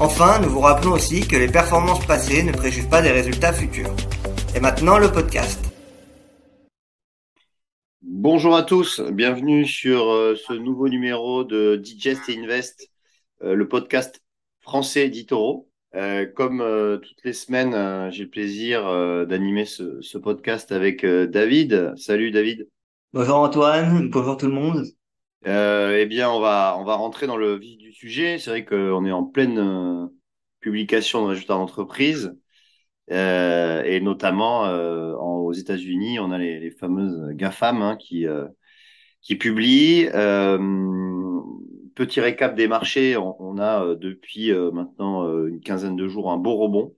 Enfin, nous vous rappelons aussi que les performances passées ne préjugent pas des résultats futurs. Et maintenant, le podcast. Bonjour à tous, bienvenue sur euh, ce nouveau numéro de Digest et Invest, euh, le podcast français d'Itoro. Euh, comme toutes les semaines, j'ai le plaisir d'animer ce, podcast avec David. Salut David. Bonjour Antoine, bonjour tout le monde. Eh bien, on va, on va rentrer dans le vif du sujet. C'est vrai qu'on est en pleine publication de résultats d'entreprise. Euh, et notamment euh, aux États-Unis, on a les, fameuses GAFAM hein, qui, euh, qui publient. petit récap des marchés, on, a depuis maintenant une quinzaine de jours un beau rebond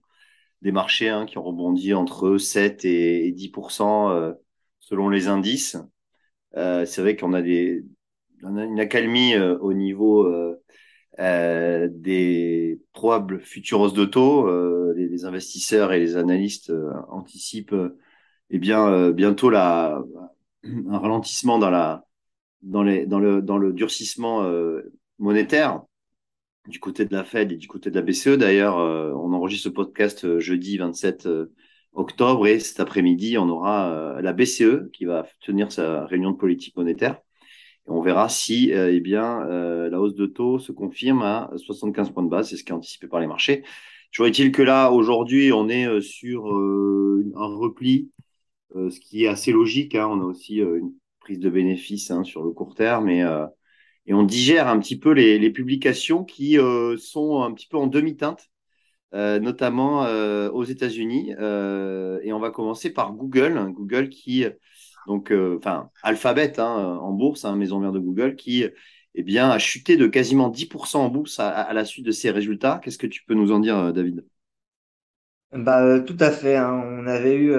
des marchés hein, qui ont rebondi entre 7 et, et 10% selon les indices. C'est vrai qu'on a des une accalmie au niveau euh, des probables futures hausses de taux. Euh, les, investisseurs et les analystes euh, anticipent eh bien bientôt la, un ralentissement dans la dans les dans le dans le durcissement monétaire du côté de la Fed et du côté de la BCE. D'ailleurs, on enregistre ce podcast jeudi 27 octobre et cet après-midi, on aura la BCE qui va tenir sa réunion de politique monétaire on verra si euh, eh bien, euh, la hausse de taux se confirme à 75 points de base. C'est ce qui est anticipé par les marchés. Toujours est-il que là, aujourd'hui, on est euh, sur un repli, ce qui est assez logique. Hein. On a aussi une prise de bénéfices hein, sur le court terme et, et on digère un petit peu les, publications qui sont un petit peu en demi-teinte, notamment aux États-Unis. et on va commencer par Google. Google qui donc euh, enfin Alphabet hein, en bourse, hein, maison mère de Google, qui eh bien, a chuté de quasiment 10% en bourse à, la suite de ces résultats. Qu'est-ce que tu peux nous en dire, euh, David? Bah, euh, tout à fait. Hein. On avait eu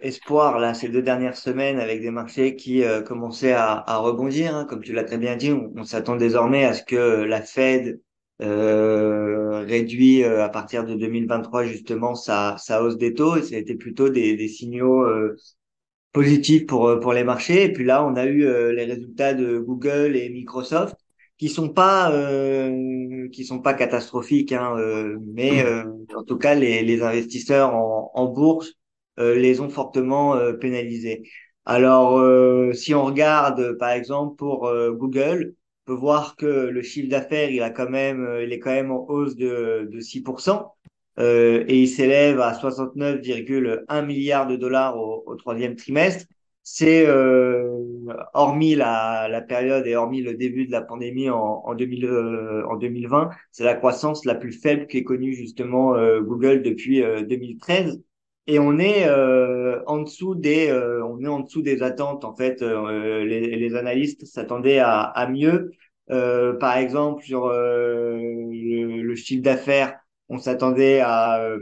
espoir là ces deux dernières semaines avec des marchés qui commençaient à, rebondir. Comme tu l'as très bien dit, on, s'attend désormais à ce que la Fed réduit à partir de 2023 justement sa, hausse des taux et ça a été plutôt des signaux positif pour euh, pour les marchés. Et puis là, on a eu euh, les résultats de Google et Microsoft qui sont pas euh, qui sont pas catastrophiques, hein, mais en tout cas les, les investisseurs en, en bourse les ont fortement pénalisés. Alors si on regarde par exemple pour Google, on peut voir que le chiffre d'affaires il a quand même il est quand même en hausse de de 6% euh, et il s'élève à 69,1 milliards de dollars au, troisième trimestre. C'est euh, hormis la, période et hormis le début de la pandémie en, en, 2000, euh, en 2020, c'est la croissance la plus faible qu'ait connue justement euh, Google depuis 2013. Et on est en dessous des, on est en dessous des attentes en fait. Les, les, analystes s'attendaient à, à mieux. par exemple sur le, le chiffre d'affaires on s'attendait à, euh,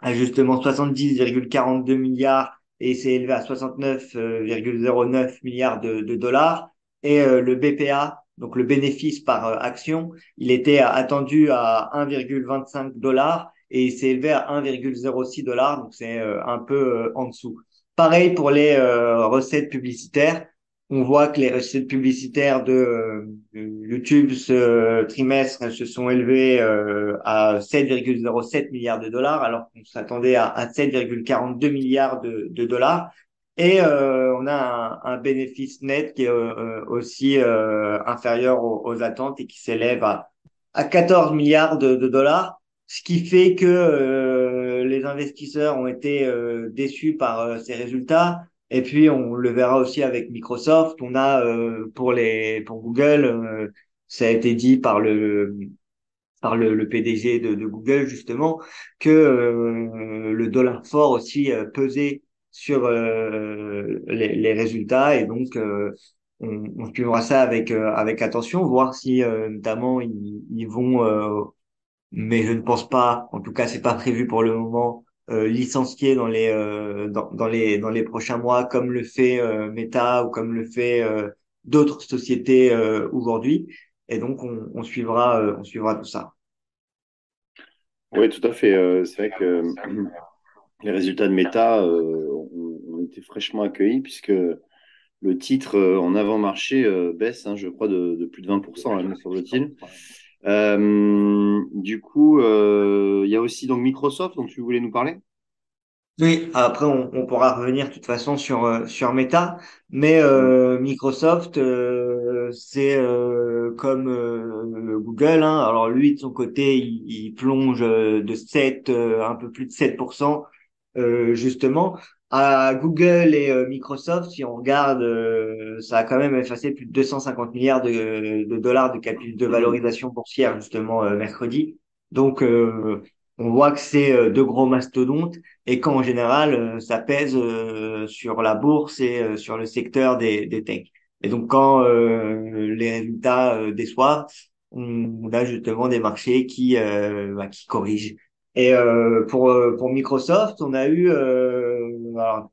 à justement 70,42 milliards et c'est élevé à 69,09 milliards de, dollars. Et euh, le BPA, donc le bénéfice par euh, action, il était attendu à 1,25 dollars et il s'est élevé à 1,06 dollars, donc c'est un peu en dessous. Pareil pour les recettes publicitaires on voit que les recettes publicitaires de euh, YouTube ce trimestre se sont élevées euh, à 7,07 milliards de dollars, alors qu'on s'attendait à, 7,42 milliards de, dollars. Et euh, on a un, bénéfice net qui est aussi inférieur aux, attentes et qui s'élève à, à 14 milliards de, dollars, ce qui fait que les investisseurs ont été déçus par ces résultats et puis on le verra aussi avec Microsoft. On a euh, pour les pour Google, euh, ça a été dit par le par le, le PDG de, de, Google justement que euh, le dollar fort aussi pesait sur les, les, résultats. Et donc on, on suivra ça avec avec attention, voir si notamment ils, ils vont, mais je ne pense pas, en tout cas c'est pas prévu pour le moment, licencier dans les dans, dans, les dans les prochains mois, comme le fait Meta ou comme le fait d'autres sociétés aujourd'hui. Et donc on, on suivra on suivra tout ça. Oui, tout à fait. c'est vrai que les résultats de Meta ont, été fraîchement accueillis puisque le titre euh, en avant-marché euh, baisse, hein, je crois, de, plus de 20%, hein, me semble-t-il. Euh, du coup, il y a aussi donc Microsoft dont tu voulais nous parler? Oui, après on, pourra revenir de toute façon sur sur Meta, mais Microsoft c'est comme Google. Hein. alors lui de son côté, il, il plonge de 7, un peu plus de 7% justement à Google et euh, Microsoft, si on regarde, euh, ça a quand même effacé plus de 250 milliards de, de dollars de capital de valorisation boursière justement euh, mercredi. Donc on voit que c'est deux gros mastodontes et qu'en général ça pèse sur la bourse et sur le secteur des, des techs. Et donc quand les résultats déçoivent, on, a justement des marchés qui bah, qui corrigent. Et pour pour Microsoft, on a eu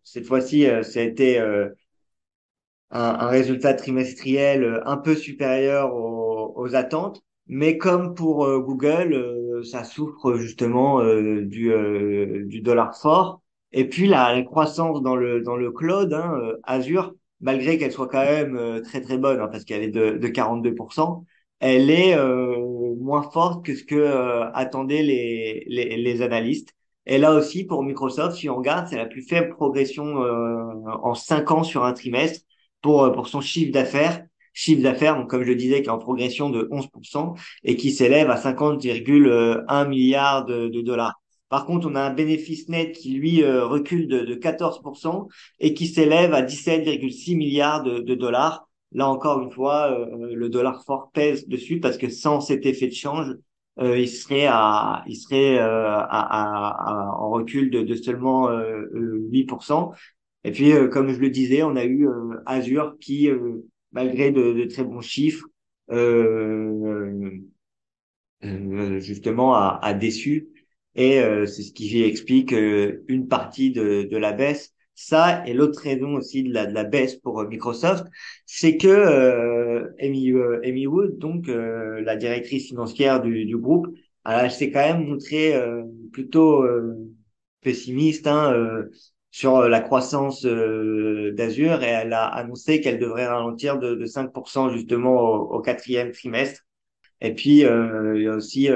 cette fois-ci, euh, ça a été euh, un, un, résultat trimestriel euh, un peu supérieur aux, aux attentes, mais comme pour Google, ça souffre justement du, du dollar fort. Et puis la, la, croissance dans le dans le cloud, hein, Azure, malgré qu'elle soit quand même très très bonne, hein, parce qu'elle est de, de 42%, elle est moins forte que ce que attendaient les, les, les analystes. Et là aussi, pour Microsoft, si on regarde, c'est la plus faible progression euh, en cinq ans sur un trimestre pour, euh, pour son chiffre d'affaires. Chiffre d'affaires, comme je le disais, qui est en progression de 11% et qui s'élève à 50,1 milliards de, dollars. Par contre, on a un bénéfice net qui, lui, euh, recule de, de 14% et qui s'élève à 17,6 milliards de, dollars. Là encore une fois, le dollar fort pèse dessus parce que sans cet effet de change, il serait à, il serait euh, à, à, à, en recul de, de seulement 8%. Euh, Et puis, comme je le disais, on a eu Azure qui, malgré de, de, très bons chiffres, justement a, a, déçu. Et c'est ce qui explique une partie de, de la baisse ça et l'autre raison aussi de la, de la baisse pour euh, Microsoft, c'est que euh, Amy, euh, Amy, Wood, donc euh, la directrice financière du, du groupe, elle s'est quand même montrée plutôt pessimiste hein, sur la croissance d'Azure et elle a annoncé qu'elle devrait ralentir de, de 5% justement au, quatrième trimestre. Et puis il y a aussi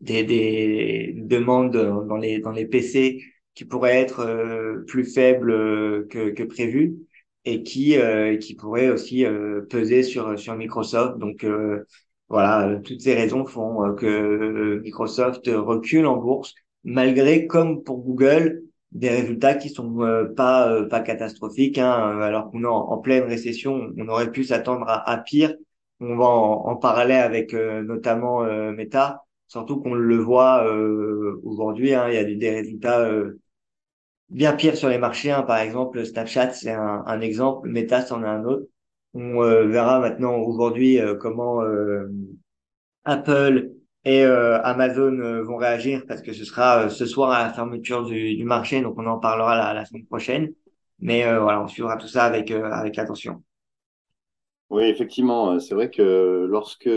des, des demandes dans les dans les PC qui pourrait être euh, plus faible euh, que, que prévu et qui euh, qui pourrait aussi peser sur sur Microsoft. Donc voilà, toutes ces raisons font que Microsoft recule en bourse malgré comme pour Google des résultats qui sont pas pas catastrophiques hein, alors qu'on est en, pleine récession on aurait pu s'attendre à, pire on va en, en parler avec notamment Meta surtout qu'on le voit aujourd'hui hein, il y a des, des résultats bien pire sur les marchés. Hein. Par exemple, Snapchat, c'est un, un, exemple. Meta, c'en est un autre. On euh, verra maintenant aujourd'hui euh, comment euh, Apple et Amazon vont réagir parce que ce sera ce soir à la fermeture du, du marché. Donc, on en parlera la, la semaine prochaine. Mais voilà, on suivra tout ça avec, avec attention. Oui, effectivement, c'est vrai que lorsque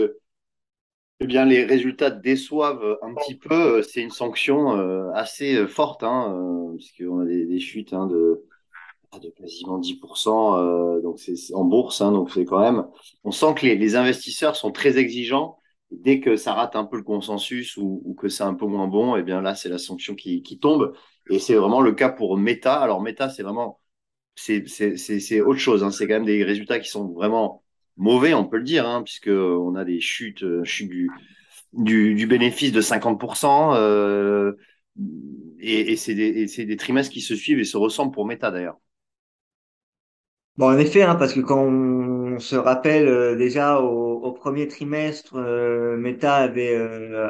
eh bien, les résultats déçoivent un petit peu. C'est une sanction euh, assez euh, forte, hein, euh, puisqu'on a des, des chutes hein, de, ah, de quasiment 10%. Euh, donc c'est en bourse, hein, donc c'est quand même. On sent que les, les, investisseurs sont très exigeants. Dès que ça rate un peu le consensus ou, ou que c'est un peu moins bon, eh bien là c'est la sanction qui, qui tombe. Et c'est vraiment le cas pour Meta. Alors Meta, c'est vraiment c'est c'est autre chose. Hein. C'est quand même des résultats qui sont vraiment mauvais, on peut le dire, hein, puisque on a des chutes, euh, chutes du, du, bénéfice de 50%, euh, et, c'est des, trimestres qui se suivent et se ressemblent pour Meta d'ailleurs. Bon, en effet, hein, parce que quand on se rappelle euh, déjà au, premier trimestre, euh, Meta avait,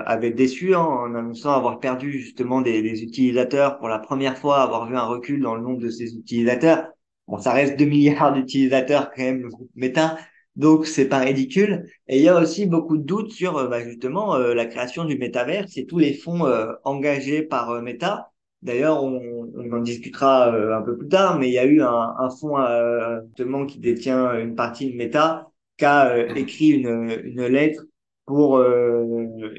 avait déçu hein, en annonçant avoir perdu justement des, des, utilisateurs pour la première fois, avoir vu un recul dans le nombre de ses utilisateurs. Bon, ça reste 2 milliards d'utilisateurs quand même, le groupe Meta, Donc c'est pas ridicule. Et il y a aussi beaucoup de doutes sur euh, bah, justement euh, la création du métaverse et tous les fonds euh, engagés par Meta. D'ailleurs, on, en discutera un peu plus tard, mais il y a eu un, un fonds justement qui détient une partie de Meta qui a écrit une, une lettre pour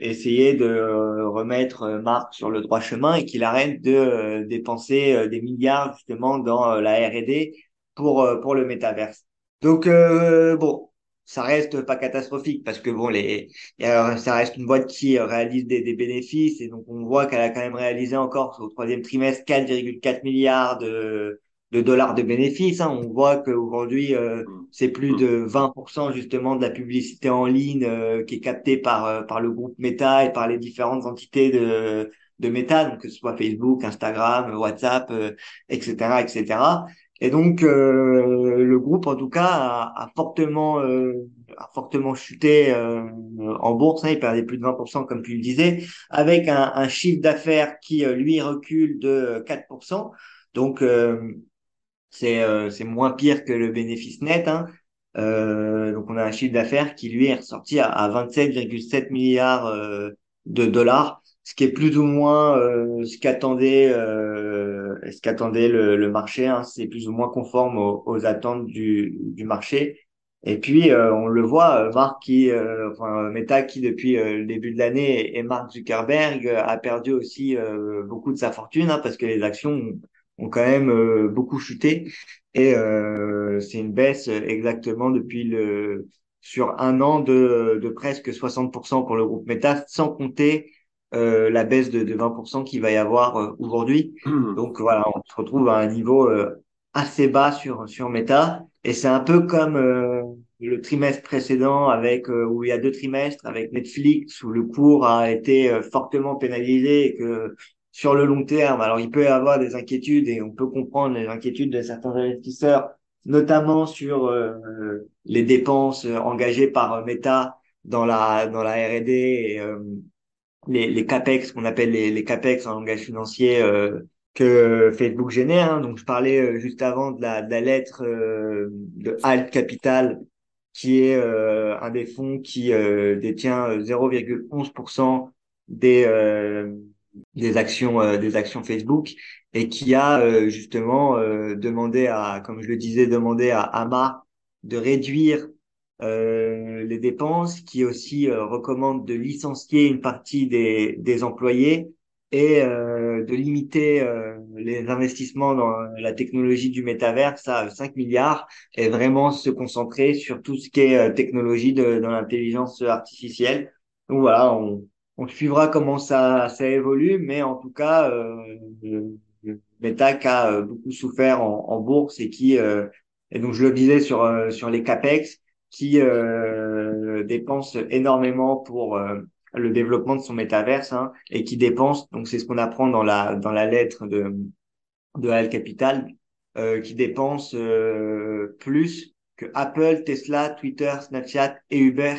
essayer de remettre Marc sur le droit chemin et qu'il arrête de dépenser des milliards justement dans la R&D pour pour le métaverse. Donc bon, ça reste pas catastrophique parce que bon les ça reste une boîte qui réalise des, des bénéfices et donc on voit qu'elle a quand même réalisé encore au troisième trimestre 4,4 milliards de, de dollars de bénéfices. Hein. On voit qu'aujourd'hui euh, c'est plus de 20% justement de la publicité en ligne euh, qui est captée par euh, par le groupe Meta et par les différentes entités de de Meta, donc que ce soit Facebook, Instagram, WhatsApp, etc., etc. Et donc euh, le groupe en tout cas a, a fortement euh, a fortement chuté euh, en bourse, hein, il perdait plus de 20% comme tu le disais, avec un, un chiffre d'affaires qui lui recule de 4%. Donc c'est c'est moins pire que le bénéfice net. Hein. donc on a un chiffre d'affaires qui lui est ressorti à, à 27,7 milliards de dollars ce qui est plus ou moins euh, ce qu'attendait euh, ce qu'attendait le, le, marché. Hein, c'est plus ou moins conforme aux, aux attentes du, du, marché. Et puis euh, on le voit, Mark qui, enfin Meta qui depuis le début de l'année et Mark Zuckerberg a perdu aussi beaucoup de sa fortune hein, parce que les actions ont, quand même beaucoup chuté et c'est une baisse exactement depuis le sur un an de, de presque 60% pour le groupe Meta, sans compter euh, la baisse de, de 20% qu'il va y avoir euh, aujourd'hui. Hmm. Donc voilà, on se retrouve à un niveau euh, assez bas sur sur Meta et c'est un peu comme le trimestre précédent avec où il y a deux trimestres avec Netflix où le cours a été fortement pénalisé et que sur le long terme, alors il peut y avoir des inquiétudes et on peut comprendre les inquiétudes de certains investisseurs, notamment sur les dépenses engagées par Meta dans la dans la R&D et, les, les capex qu'on appelle les, les capex en langage financier euh, que Facebook génère. Hein. Donc je parlais euh, juste avant de la, de la lettre euh, de Alt Capital qui est un des fonds qui détient 0,11% des des actions des actions Facebook et qui a justement demandé à comme je le disais demandé à Amar de réduire euh, les dépenses, qui aussi euh, recommande de licencier une partie des, des employés et euh, de limiter euh, les investissements dans la technologie du métaverse à 5 milliards et vraiment se concentrer sur tout ce qui est technologie de, dans l'intelligence artificielle. Donc voilà, on, on suivra comment ça, ça évolue, mais en tout cas, euh, Meta a beaucoup souffert en, en bourse et qui, et donc je le disais sur, sur les CAPEX, qui euh, dépense énormément pour euh, le développement de son métaverse hein, et qui dépense, donc c'est ce qu'on apprend dans la dans la lettre de de Al Capital, euh, qui dépense euh, plus que Apple, Tesla, Twitter, Snapchat et Uber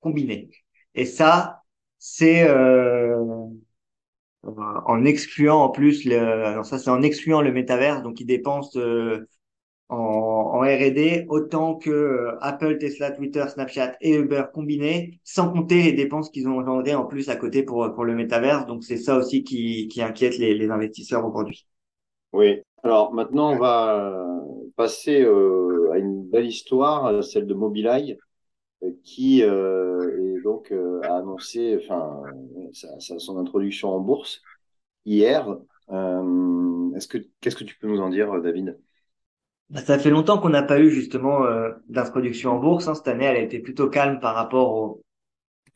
combinés. Et ça, c'est euh, en excluant en plus le, ça c'est en excluant le métaverse, donc il dépense euh, en, R&D autant que euh, Apple, Tesla, Twitter, Snapchat et Uber combinés, sans compter les dépenses qu'ils ont engendrées en plus à côté pour pour le métaverse. Donc c'est ça aussi qui, qui inquiète les, investisseurs aujourd'hui. Oui. Alors maintenant on va passer euh, à une belle histoire, celle de Mobileye, euh, qui euh, est donc a annoncé, enfin, son introduction en bourse hier. Est-ce que qu'est-ce que tu peux nous en dire, David? Bah, ça fait longtemps qu'on n'a pas eu justement euh, d'introduction en bourse. Hein. Cette année, elle a été plutôt calme par rapport aux,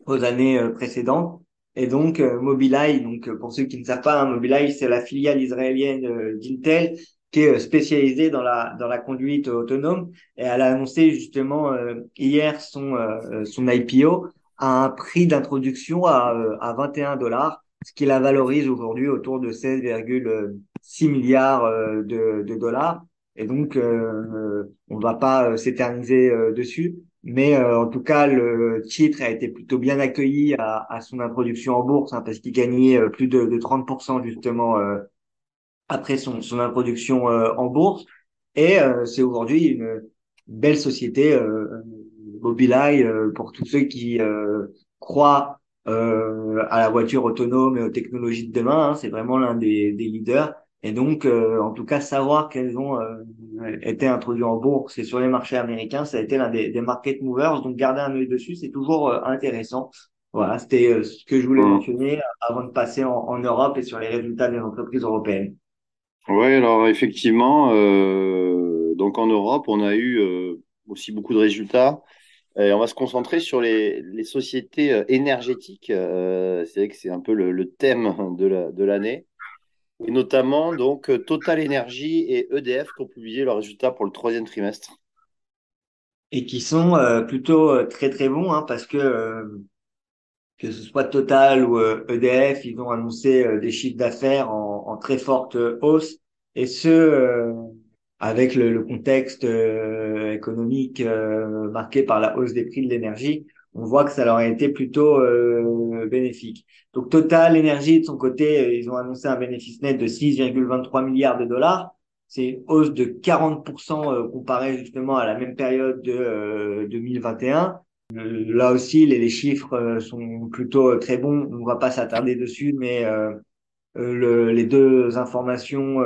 aux années euh, précédentes. Et donc, euh, Mobileye, donc pour ceux qui ne savent pas, hein, Mobileye, c'est la filiale israélienne d'Intel qui est spécialisée dans la dans la conduite autonome. Et elle a annoncé justement hier son son IPO à un prix d'introduction à à 21 dollars, ce qui la valorise aujourd'hui autour de 16,6 milliards de, de dollars. Et donc, euh, on ne va pas euh, s'éterniser euh, dessus. Mais en tout cas, le titre a été plutôt bien accueilli à, à son introduction en bourse, hein, parce qu'il gagnait plus de, de 30% justement après son, son introduction en bourse. Et c'est aujourd'hui une belle société Mobileye, pour tous ceux qui croient à la voiture autonome et aux technologies de demain, hein, c'est vraiment l'un des, des leaders. Et donc, euh, en tout cas, savoir qu'elles ont euh, été introduites en bourse et sur les marchés américains, ça a été l'un des, des, market movers. Donc, garder un œil dessus, c'est toujours euh, intéressant. Voilà, c'était ce que je voulais mentionner avant de passer en, en Europe et sur les résultats des entreprises européennes. Ouais, alors effectivement, euh, donc en Europe, on a eu euh, aussi beaucoup de résultats. Et on va se concentrer sur les, les sociétés euh, énergétiques. Euh, c'est vrai que c'est un peu le, le thème de la, de l'année. Et notamment, donc, euh, Total Energy et EDF qui ont publié leurs résultats pour le troisième trimestre. Et qui sont euh, plutôt euh, très très bons, hein, parce que que ce soit Total ou EDF, ils ont annoncé des chiffres d'affaires en, très forte hausse, et ce, avec le, contexte économique marqué par la hausse des prix de l'énergie, on voit que ça leur a été plutôt euh, bénéfique. Donc Total Energy, de son côté, euh, ils ont annoncé un bénéfice net de 6,23 milliards de dollars. C'est une hausse de 40% euh, comparé justement à la même période de euh, 2021. Euh, Là aussi, les, les chiffres sont plutôt très bons. On va pas s'attarder dessus, mais euh, le- les deux informations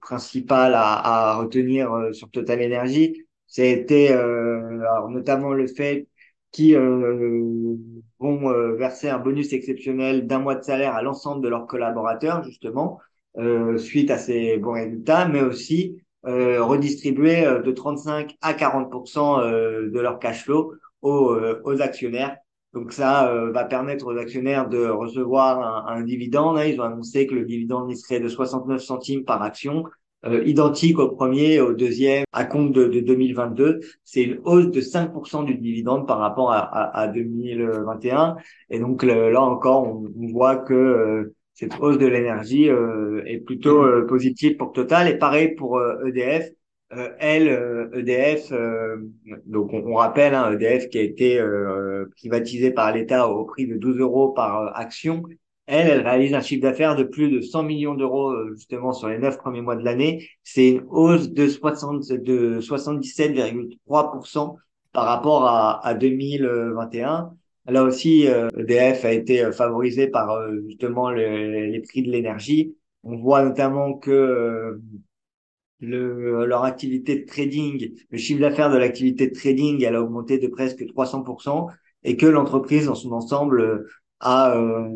principales à, à retenir sur Total Energy, c'était notamment le fait qu'ils euh, vont euh, verser un bonus exceptionnel d'un mois de salaire à l'ensemble de leurs collaborateurs, justement, euh, suite à ces bons résultats, mais aussi euh, redistribuer euh, de 35 à 40% euh, de leur cash flow aux, aux actionnaires. Donc ça va permettre aux actionnaires de recevoir un, un dividende. hein. Ils ont annoncé que le dividende serait de 69 centimes par action, identique au premier au deuxième à compte de, de 2022. C'est une hausse de 5% du dividende par rapport à, à, à 2021. Et donc là encore, on, on voit que euh, cette hausse de l'énergie euh, est plutôt euh, positive pour Total. Et pareil pour euh, EDF. Euh, elle, euh, EDF, euh, donc on, on rappelle hein, EDF qui a été euh, privatisé par l'État au prix de 12 euros par euh, action. Elle, elle réalise un chiffre d'affaires de plus de 100 millions d'euros euh, justement sur les neuf premiers mois de l'année. C'est une hausse de 60, de 77,3% par rapport à, à 2021. Là aussi, euh, EDF a été euh, favorisé par justement le- les prix de l'énergie. On voit notamment que le, leur activité de trading, le chiffre d'affaires de l'activité de trading, elle a augmenté de presque 300% et que l'entreprise dans son ensemble a euh,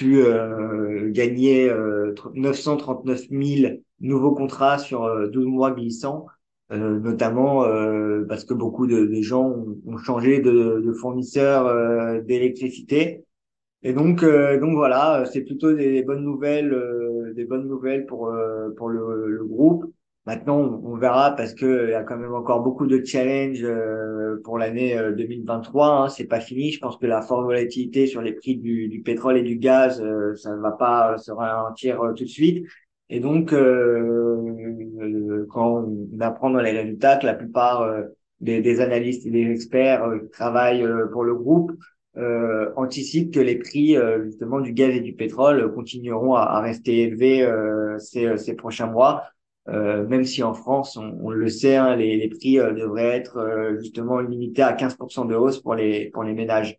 pu euh, euh, 939 000 nouveaux contrats sur euh, 12 mois glissants, euh, notamment euh, parce que beaucoup de, gens ont, changé de, fournisseur euh, d'électricité. Et donc, donc voilà, c'est plutôt des bonnes nouvelles, des bonnes nouvelles pour pour le groupe. Maintenant, on, verra parce que il y a quand même encore beaucoup de challenges euh, pour l'année euh, 2023. Hein, c'est pas fini. Je pense que la forte volatilité sur les prix du, du pétrole et du gaz, euh, ça ne va pas se ralentir euh, tout de suite. Et donc, euh, euh, quand on apprend dans les résultats que la plupart euh, des, des analystes et des experts euh, qui travaillent euh, pour le groupe euh, anticipe que les prix euh, justement du gaz et du pétrole continueront à, à rester élevés euh, ces, ces prochains mois. Euh, même si en France, on, on le sait, hein, les, les prix euh, devraient être euh, justement limités à 15% de hausse pour les pour les ménages.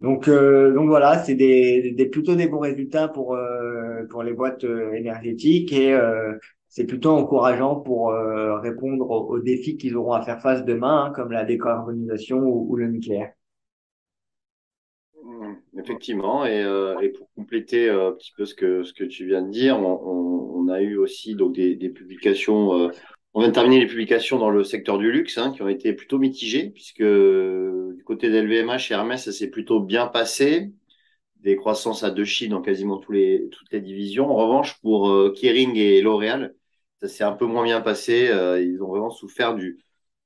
Donc euh, donc voilà, c'est des, des plutôt des bons résultats pour euh, pour les boîtes euh, énergétiques et c'est plutôt encourageant pour répondre aux, aux défis qu'ils auront à faire face demain, hein, comme la décarbonisation ou, ou le nucléaire. Effectivement, et, euh, et pour compléter euh, un petit peu ce que, ce que tu viens de dire, on, a eu aussi donc des, publications, euh, on vient de terminer les publications dans le secteur du luxe, hein, qui ont été plutôt mitigées, puisque du côté d'LVMH et Hermès, ça s'est plutôt bien passé, des croissances à deux chiffres dans quasiment les, toutes les divisions. En revanche, pour Kering et L'Oréal, ça s'est un peu moins bien passé, ils ont vraiment souffert du,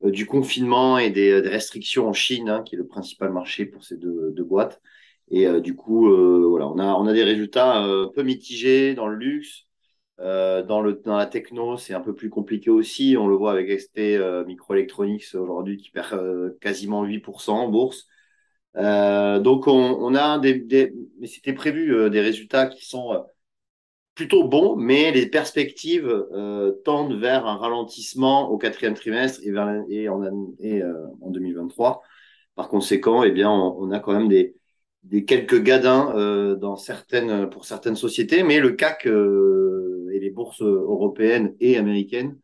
du confinement et des, des restrictions en Chine, hein, qui est le principal marché pour ces deux boîtes. Et euh, du coup, euh, voilà, on a, on a des résultats euh, un peu mitigés dans le luxe. Euh, dans, le, dans la techno, c'est un peu plus compliqué aussi. On le voit avec ST euh, Microelectronics aujourd'hui qui perd euh, quasiment 8% en bourse. Euh, donc, on, on a des, c'était prévu, euh, des résultats qui sont plutôt bon, mais les perspectives euh, tendent vers un ralentissement au quatrième trimestre et, vers, et, en, et euh, en 2023. Par conséquent, eh bien, on, a quand même des, des quelques gadins euh, dans certaines, pour certaines sociétés, mais le CAC euh, et les bourses européennes et américaines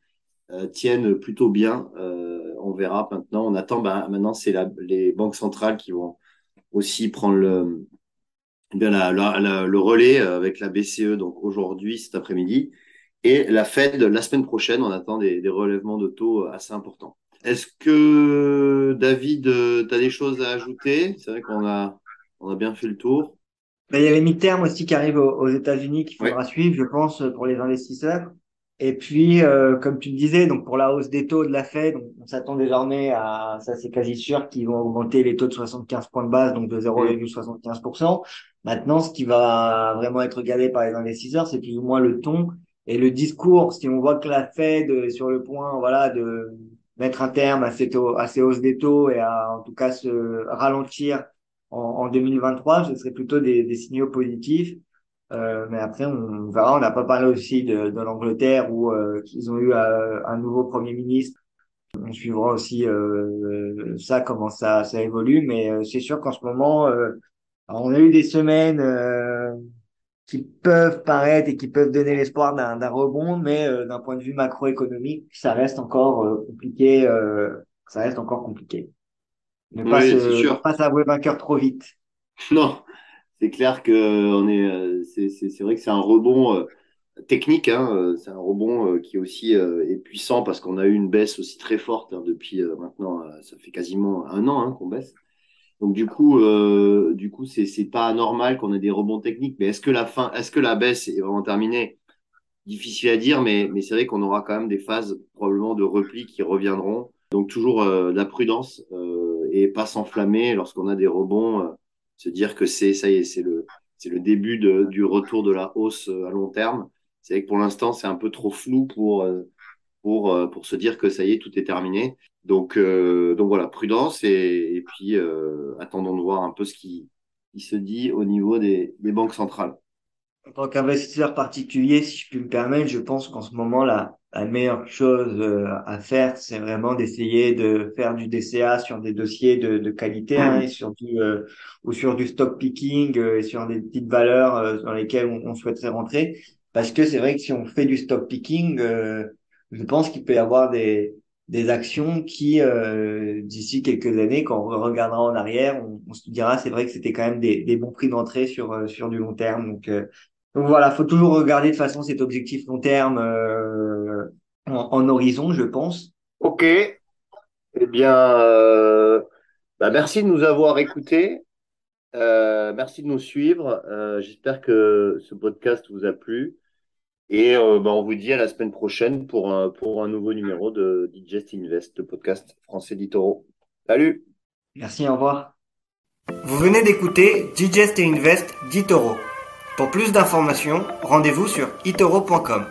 euh, tiennent plutôt bien. Euh, on verra maintenant. On attend. Ben, maintenant, c'est les banques centrales qui vont aussi prendre le, bien la, la, le relais avec la BCE. Donc aujourd'hui, cet après-midi, et la Fed la semaine prochaine. On attend des, des relèvements de taux assez importants. Est-ce que David, tu as des choses à ajouter? C'est vrai qu'on a on a bien fait le tour. Ben, il y a les mi-termes aussi qui arrivent aux, États-Unis qu'il faudra suivre, je pense, pour les investisseurs. Et puis, euh, comme tu le disais, donc pour la hausse des taux de la Fed, on, s'attend désormais à, ça c'est quasi sûr, qu'ils vont augmenter les taux de 75 points de base, donc de 0,75%. Maintenant, ce qui va vraiment être regardé par les investisseurs, c'est plus ou moins le ton et le discours. Si on voit que la Fed est sur le point, voilà, de mettre un terme à ces, taux, à ces hausses des taux et à en tout cas se ralentir en, en 2023, ce serait plutôt des, des signaux positifs. Euh, mais après, on verra. On n'a pas parlé aussi de, de l'Angleterre où euh, ils ont eu euh, un nouveau Premier ministre. On suivra aussi euh, ça, comment ça, ça évolue. Mais euh, c'est sûr qu'en ce moment, on a eu des semaines qui peuvent paraître et qui peuvent donner l'espoir d'un rebond, mais d'un point de vue macroéconomique, ça reste encore compliqué. ça reste encore compliqué. Ne pas, se, pas s'avouer vainqueur trop vite. Non, c'est clair que on est, euh, c'est vrai que c'est un rebond euh, technique, hein, euh, c'est un rebond qui aussi est puissant parce qu'on a eu une baisse aussi très forte hein, depuis maintenant, ça fait quasiment un an hein, qu'on baisse. Donc du coup, du coup, c'est c'est pas anormal qu'on ait des rebonds techniques. Mais est-ce que la fin, est-ce que la baisse est vraiment terminée? Difficile à dire, mais mais c'est vrai qu'on aura quand même des phases probablement de repli qui reviendront. Donc toujours de la prudence et pas s'enflammer lorsqu'on a des rebonds se dire que c'est ça y est, c'est le c'est le début du retour de la hausse euh, à long terme. C'est vrai que pour l'instant, c'est un peu trop flou pour euh, pour euh, pour se dire que ça y est, tout est terminé. Donc donc voilà, prudence et, et puis attendons de voir un peu ce qui, qui se dit au niveau des, des banques centrales. En tant qu'investisseur particulier, si je puis me permettre, je pense qu'en ce moment, la, la meilleure chose euh, à faire, c'est vraiment d'essayer de faire du DCA sur des dossiers de, de qualité hein, et sur du, euh, ou sur du stock picking euh, et sur des petites valeurs dans lesquelles on, on, souhaiterait rentrer. Parce que c'est vrai que si on fait du stock picking, je pense qu'il peut y avoir des, des actions qui, d'ici quelques années, quand on regardera en arrière, on, on se dira c'est vrai que c'était quand même des, des bons prix d'entrée sur sur du long terme. Donc donc voilà, faut toujours regarder de façon cet objectif long terme euh, en, horizon, je pense. Ok. Eh bien, euh, bah merci de nous avoir écoutés. Euh, merci de nous suivre. J'espère que ce podcast vous a plu. Et bah, on vous dit à la semaine prochaine pour un, pour un nouveau numéro de Digest Invest, le podcast français d'Itoro. Salut Merci, au revoir. Vous venez d'écouter Digest Invest d'Itoro. Pour plus d'informations, rendez-vous sur itoro.com.